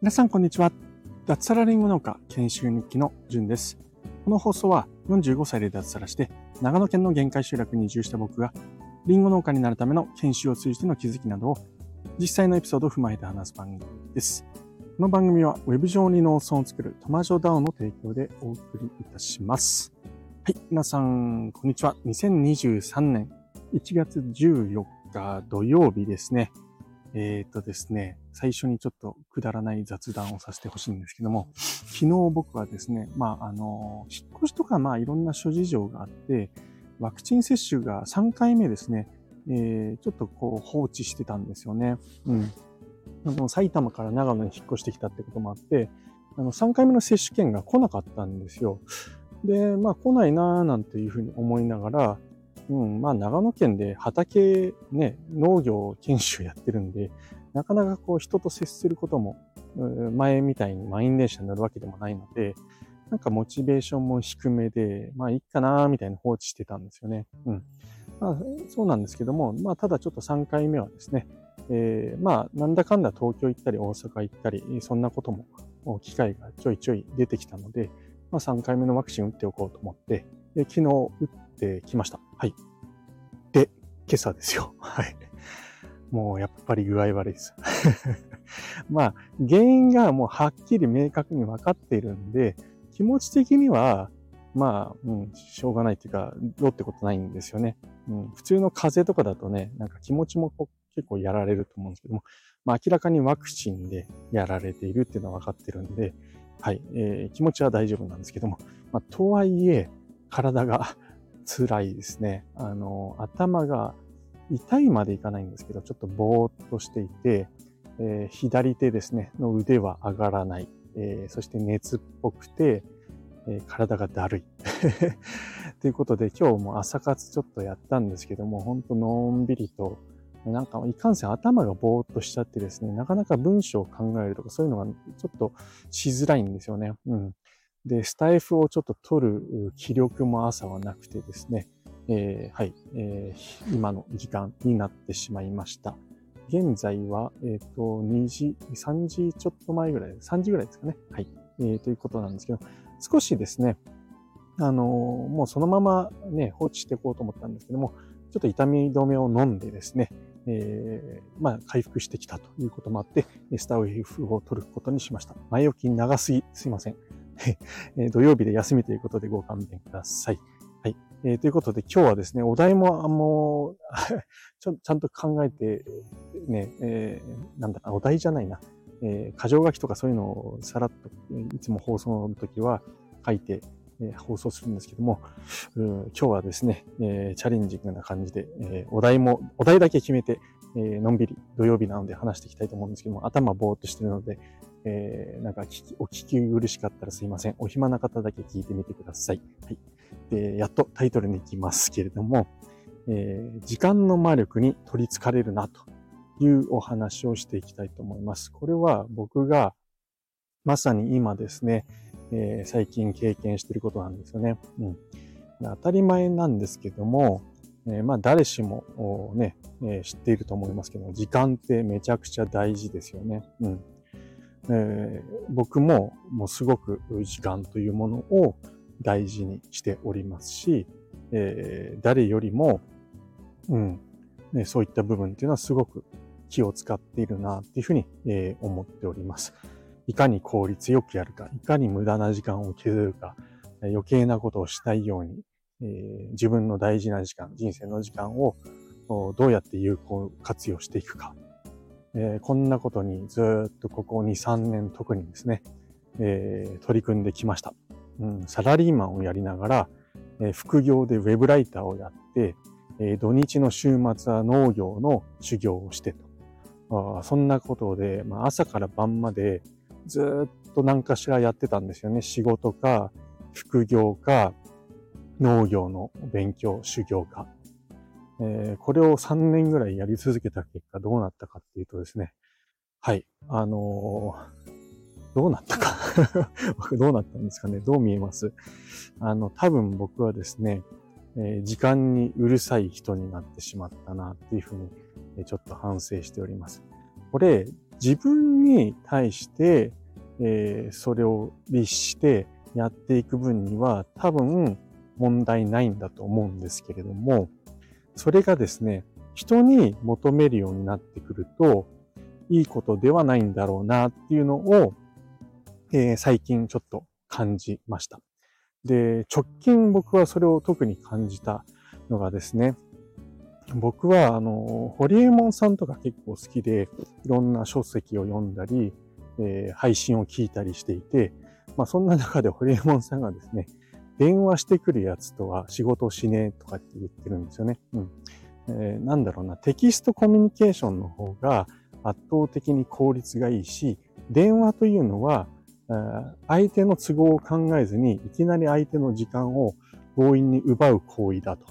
皆さん、こんにちは。脱サラリンゴ農家研修日記のじゅんです。この放送は45歳で脱サラして、長野県の限界集落に移住した僕が、リンゴ農家になるための研修を通じての気づきなどを、実際のエピソードを踏まえて話す番組です。この番組は Web 上に農村を作るトマジョダウンの提供でお送りいたします。はい、皆さん、こんにちは。2023年1月14日土曜日ですね。えっ、とですね、最初にちょっとくだらない雑談をさせてほしいんですけども、昨日僕はですね、まあ、あの、引っ越しとか、まあ、いろんな諸事情があって、ワクチン接種が3回目ですね、えー、ちょっとこう放置してたんですよね。うん。あの埼玉から長野に引っ越してきたってこともあって、あの、3回目の接種券が来なかったんですよ。で、まあ来ないなーなんていうふうに思いながら、うん、まあ長野県で畑ね、農業研修やってるんで、なかなかこう人と接することも、前みたいに満員電車に乗るわけでもないので、なんかモチベーションも低めで、まあいいかなみたいに放置してたんですよね。うん。まあそうなんですけども、まあただちょっと3回目はですね、えー、まあなんだかんだ東京行ったり大阪行ったり、そんなことも機会がちょいちょい出てきたので、まあ3回目のワクチン打っておこうと思って、昨日打ってきました。はい。で、今朝ですよ。はい。もうやっぱり具合悪いです。まあ、原因がもうはっきり明確に分かっているんで、気持ち的には、まあ、うん、しょうがないっていうか、どうってことないんですよね。うん、普通の風邪とかだとね、なんか気持ちも結構やられると思うんですけども、まあ明らかにワクチンでやられているっていうのは分かってるんで、はい、えー、気持ちは大丈夫なんですけども、まあ、とはいえ、体が辛いですね。あの、頭が痛いまでいかないんですけど、ちょっとぼーっとしていて、えー、左手ですね、の腕は上がらない。えー、そして熱っぽくて、えー、体がだるい。ということで、今日も朝活ちょっとやったんですけども、ほんとのんびりと、なんかいかんせん頭がぼーっとしちゃってですね、なかなか文章を考えるとかそういうのがちょっとしづらいんですよね。うん。で、スタイフをちょっと取る気力も朝はなくてですね、えー、はい、えー、今の時間になってしまいました。現在は、えっ、ー、と、2時、3時ちょっと前ぐらい、3時ぐらいですかね。はい。えー、ということなんですけど、少しですね、あの、もうそのままね、放置していこうと思ったんですけども、ちょっと痛み止めを飲んでですね、えー、まあ、回復してきたということもあって、スタイフを取ることにしました。前置き長すぎ、すいません。土曜日で休みということでご勘弁ください。えー、ということで今日はですね、お題も、あもうちょ、ちゃんと考えて、ね、えー、なんだお題じゃないな。えー、箇条書きとかそういうのをさらっと、いつも放送の時は書いて、えー、放送するんですけども、今日はですね、えー、チャレンジングな感じで、えー、お題も、お題だけ決めて、えー、のんびり土曜日なので話していきたいと思うんですけども、頭ぼーっとしてるので、えー、なんかお聞き苦しかったらすいません。お暇な方だけ聞いてみてください。はい。で、やっとタイトルに行きますけれども、えー、時間の魔力に取り憑かれるなというお話をしていきたいと思います。これは僕がまさに今ですね、えー、最近経験していることなんですよね。うん、当たり前なんですけども、えー、まあ誰しもね、えー、知っていると思いますけど、時間ってめちゃくちゃ大事ですよね。うんえー、僕ももうすごく時間というものを大事にしておりますし、えー、誰よりも、うん、ね、そういった部分っていうのはすごく気を使っているなっていうふうに、えー、思っております。いかに効率よくやるか、いかに無駄な時間を削るか、余計なことをしたいように、えー、自分の大事な時間、人生の時間をどうやって有効活用していくか。えー、こんなことにずっとここ2、3年特にですね、えー、取り組んできました。うん、サラリーマンをやりながら、えー、副業でウェブライターをやって、えー、土日の週末は農業の修行をしてと。あそんなことで、まあ、朝から晩までずっと何かしらやってたんですよね。仕事か、副業か、農業の勉強、修行か。えー、これを3年ぐらいやり続けた結果どうなったかっていうとですね。はい。あのーどうなったか どうなったんですかねどう見えますあの、多分僕はですね、えー、時間にうるさい人になってしまったなっていうふうに、えちょっと反省しております。これ、自分に対して、えー、それを律してやっていく分には多分問題ないんだと思うんですけれども、それがですね、人に求めるようになってくると、いいことではないんだろうなっていうのを、えー、最近ちょっと感じました。で、直近僕はそれを特に感じたのがですね、僕は、あの、ホリエモンさんとか結構好きで、いろんな書籍を読んだり、えー、配信を聞いたりしていて、まあそんな中でホリエモンさんがですね、電話してくるやつとは仕事しねえとかって言ってるんですよね。うん。えー、なんだろうな、テキストコミュニケーションの方が圧倒的に効率がいいし、電話というのは、相手の都合を考えずに、いきなり相手の時間を強引に奪う行為だと。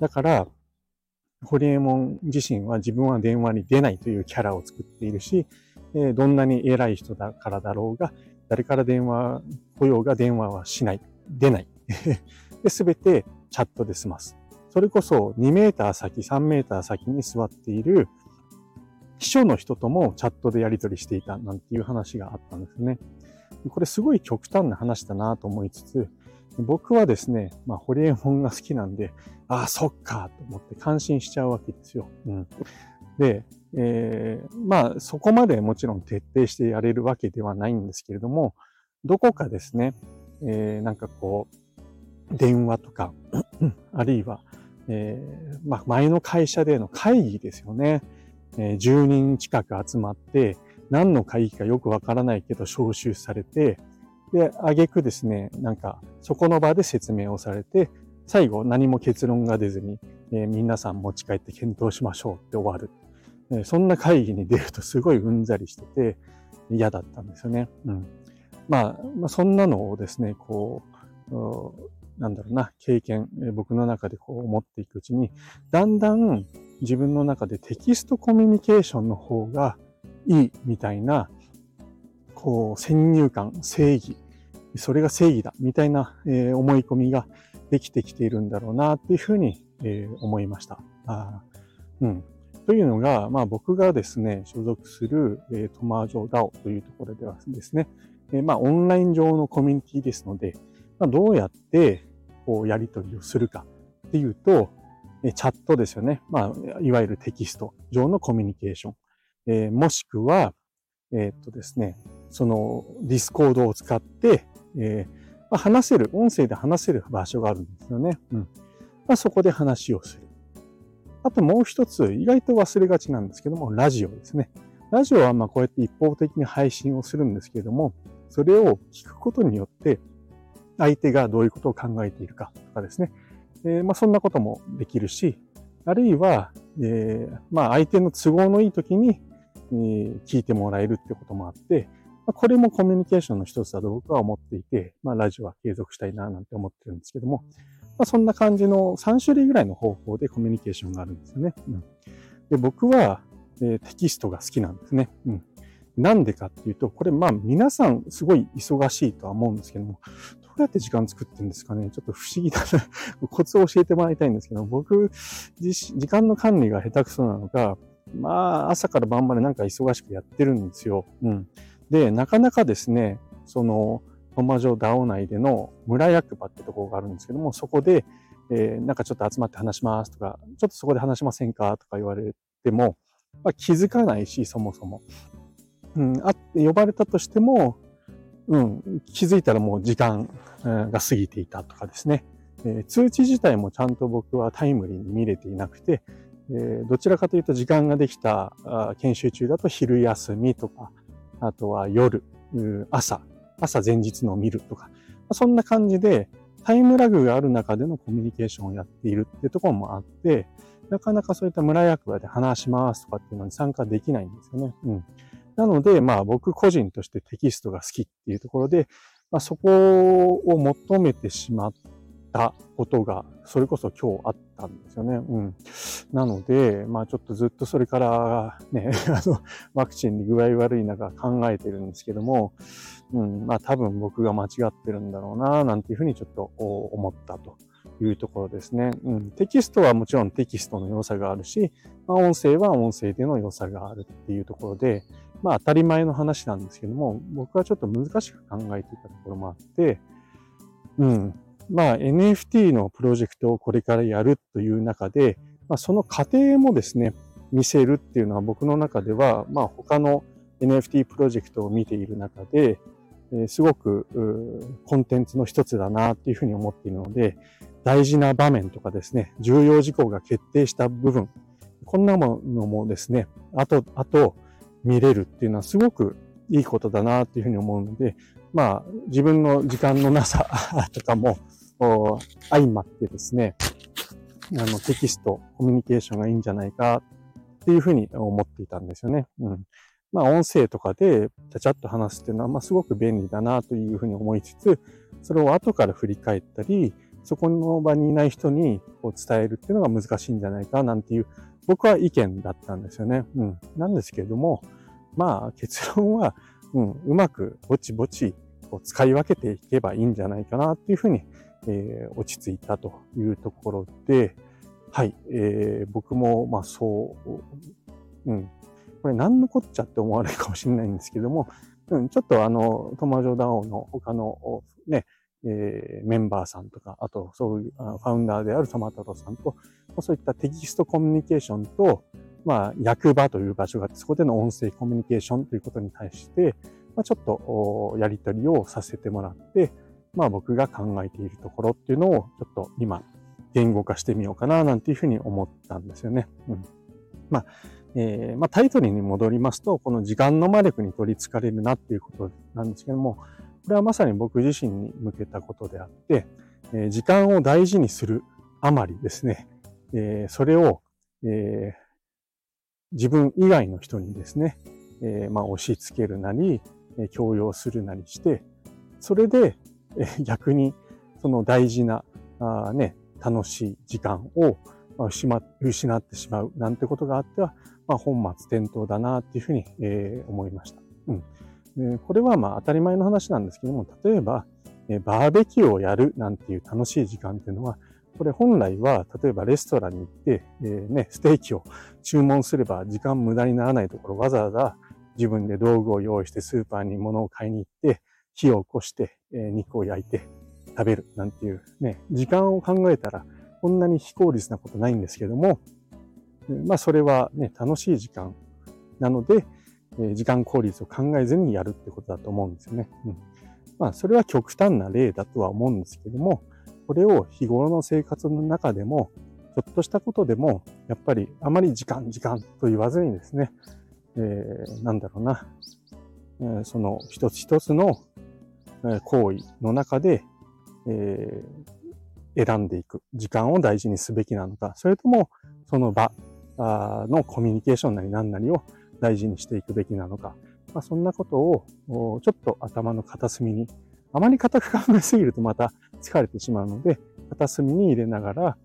だから、ホリエモン自身は自分は電話に出ないというキャラを作っているし、どんなに偉い人だからだろうが、誰から電話来ようが電話はしない。出ない。すべてチャットで済ます。それこそ2メーター先、3メーター先に座っている秘書の人ともチャットでやり取りしていたなんていう話があったんですね。これすごい極端な話だなと思いつつ、僕はですね、まあ、ホリエモンが好きなんで、ああ、そっか、と思って感心しちゃうわけですよ。うん。で、えー、まあ、そこまでもちろん徹底してやれるわけではないんですけれども、どこかですね、えー、なんかこう、電話とか、あるいは、えー、まあ、前の会社での会議ですよね。えー、10人近く集まって、何の会議かよくわからないけど招集されて、で、あげくですね、なんか、そこの場で説明をされて、最後何も結論が出ずに、えー、皆さん持ち帰って検討しましょうって終わる。えー、そんな会議に出るとすごいうんざりしてて嫌だったんですよね。うん。まあ、まあ、そんなのをですね、こう、なんだろうな、経験、僕の中でこう思っていくうちに、だんだん自分の中でテキストコミュニケーションの方がいいみたいなこう、先入観、正義、それが正義だ、みたいな、えー、思い込みができてきているんだろうな、っていうふうに、えー、思いました。あうん。というのが、まあ僕がですね、所属する、えー、トマージョーダオというところではですね、えー、まあオンライン上のコミュニティですので、どうやってこうやり取りをするかっていうと、チャットですよね。まあ、いわゆるテキスト上のコミュニケーション。えー、もしくは、えー、っとですね、その Discord を使って、えーまあ、話せる、音声で話せる場所があるんですよね。うん。まあ、そこで話をする。あともう一つ、意外と忘れがちなんですけども、ラジオですね。ラジオはまあこうやって一方的に配信をするんですけれども、それを聞くことによって、相手がどういうことを考えているかとかですね。えー、まあそんなこともできるし、あるいは、えー、まあ相手の都合のいい時に、えー、聞いてもらえるってこともあって、まあ、これもコミュニケーションの一つだと僕は思っていて、まあ、ラジオは継続したいななんて思ってるんですけども、まあ、そんな感じの3種類ぐらいの方法でコミュニケーションがあるんですよね。うん、で僕は、え、テキストが好きなんですね。うんなんでかっていうと、これまあ皆さんすごい忙しいとは思うんですけども、うやって時間作ってんですかね？ちょっと不思議だな コツを教えてもらいたいんですけど、僕、時間の管理が下手くそなのか、まあ朝から晩までなんか忙しくやってるんですよ。うん。で、なかなかですね、その、本間城ダオ内での村役場ってところがあるんですけども、そこで、えー、なんかちょっと集まって話しますとか、ちょっとそこで話しませんかとか言われても、まあ、気づかないし、そもそも。うん、あって呼ばれたとしても、うん、気づいたらもう時間が過ぎていたとかですね。えー、通知自体もちゃんと僕はタイムリーに見れていなくて、えー、どちらかというと時間ができた研修中だと昼休みとか、あとは夜、朝、朝前日の見るとか、そんな感じでタイムラグがある中でのコミュニケーションをやっているっていうところもあって、なかなかそういった村役場で話しますとかっていうのに参加できないんですよね。うん。なので、まあ僕個人としてテキストが好きっていうところで、まあ、そこを求めてしまったことが、それこそ今日あったんですよね。うん。なので、まあちょっとずっとそれからね、あの、ワクチンに具合悪い中考えてるんですけども、うん、まあ多分僕が間違ってるんだろうな、なんていうふうにちょっと思ったというところですね。うん、テキストはもちろんテキストの良さがあるし、まあ、音声は音声での良さがあるっていうところで、まあ当たり前の話なんですけども、僕はちょっと難しく考えていたところもあって、うん。まあ NFT のプロジェクトをこれからやるという中で、まあその過程もですね、見せるっていうのは僕の中では、まあ他の NFT プロジェクトを見ている中で、えすごくコンテンツの一つだなっていうふうに思っているので、大事な場面とかですね、重要事項が決定した部分、こんなものもですね、あと、あと見れるっていうのはすごくいいことだなっていうふうに思うので、まあ自分の時間のなさ とかも相まってですね、あのテキスト、コミュニケーションがいいんじゃないかっていうふうに思っていたんですよね。うん。まあ音声とかでちゃちゃっと話すっていうのは、まあすごく便利だなというふうに思いつつ、それを後から振り返ったり、そこの場にいない人にこう伝えるっていうのが難しいんじゃないかなんていう、僕は意見だったんですよね。うん。なんですけれども、まあ結論は、うん、うまくぼちぼちこう使い分けていけばいいんじゃないかなっていうふうに、えー、落ち着いたというところで、はい、えー、僕もまあそう、うん、これ何のこっちゃって思われるかもしれないんですけども、うん、ちょっとあの、トマジョダオの他のね、えー、メンバーさんとか、あと、そういう、ファウンダーであるトマトロさんと、そういったテキストコミュニケーションと、まあ、役場という場所があって、そこでの音声コミュニケーションということに対して、まあ、ちょっとやりとりをさせてもらって、まあ僕が考えているところっていうのをちょっと今言語化してみようかななんていうふうに思ったんですよね。うん。まあ、えー、まあタイトルに戻りますと、この時間の魔力に取り憑かれるなっていうことなんですけども、これはまさに僕自身に向けたことであって、え、時間を大事にするあまりですね、え、それを、え、自分以外の人にですね、え、まあ、押し付けるなり、え強要するなりして、それで、え逆にその大事な、あね、楽しい時間を失ってしまうなんてことがあっては、まあ、本末転倒だなっていうふうに、え、思いました。うん、これはまあ当たり前の話なんですけども、例えば、バーベキューをやるなんていう楽しい時間っていうのは、これ本来は、例えばレストランに行って、えー、ね、ステーキを注文すれば時間無駄にならないところ、わざわざ自分で道具を用意してスーパーに物を買いに行って、火を起こして、えー、肉を焼いて食べるなんていうね、時間を考えたらこんなに非効率なことないんですけども、まあそれはね、楽しい時間なので、え、時間効率を考えずにやるってことだと思うんですよね。うん、まあそれは極端な例だとは思うんですけども、これを日頃の生活の中でも、ちょっとしたことでも、やっぱりあまり時間、時間と言わずにですね、えー、なんだろうな、えー、その一つ一つの行為の中で、えー、選んでいく。時間を大事にすべきなのか、それともその場のコミュニケーションなり何なりを大事にしていくべきなのか。まあ、そんなことをちょっと頭の片隅にあまり固く考えすぎるとまた疲れてしまうので、片隅に入れながら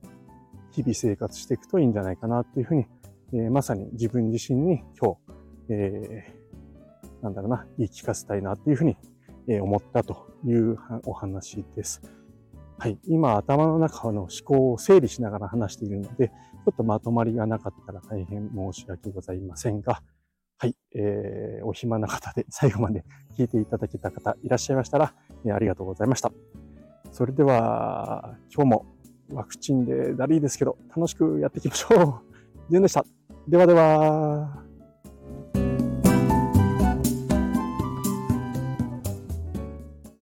日々生活していくといいんじゃないかなっていうふうに、えー、まさに自分自身に今日、えー、なんだろうな、言い聞かせたいなっていうふうに、思ったというお話です。はい。今、頭の中の思考を整理しながら話しているので、ちょっとまとまりがなかったら大変申し訳ございませんが、はい。えー、お暇な方で 最後まで聞いていただけた方いらっしゃいましたら、えー、ありがとうございました。それでは、今日もワクチンでだりーですけど、楽しくやっていきましょう。ジュンでした。ではでは。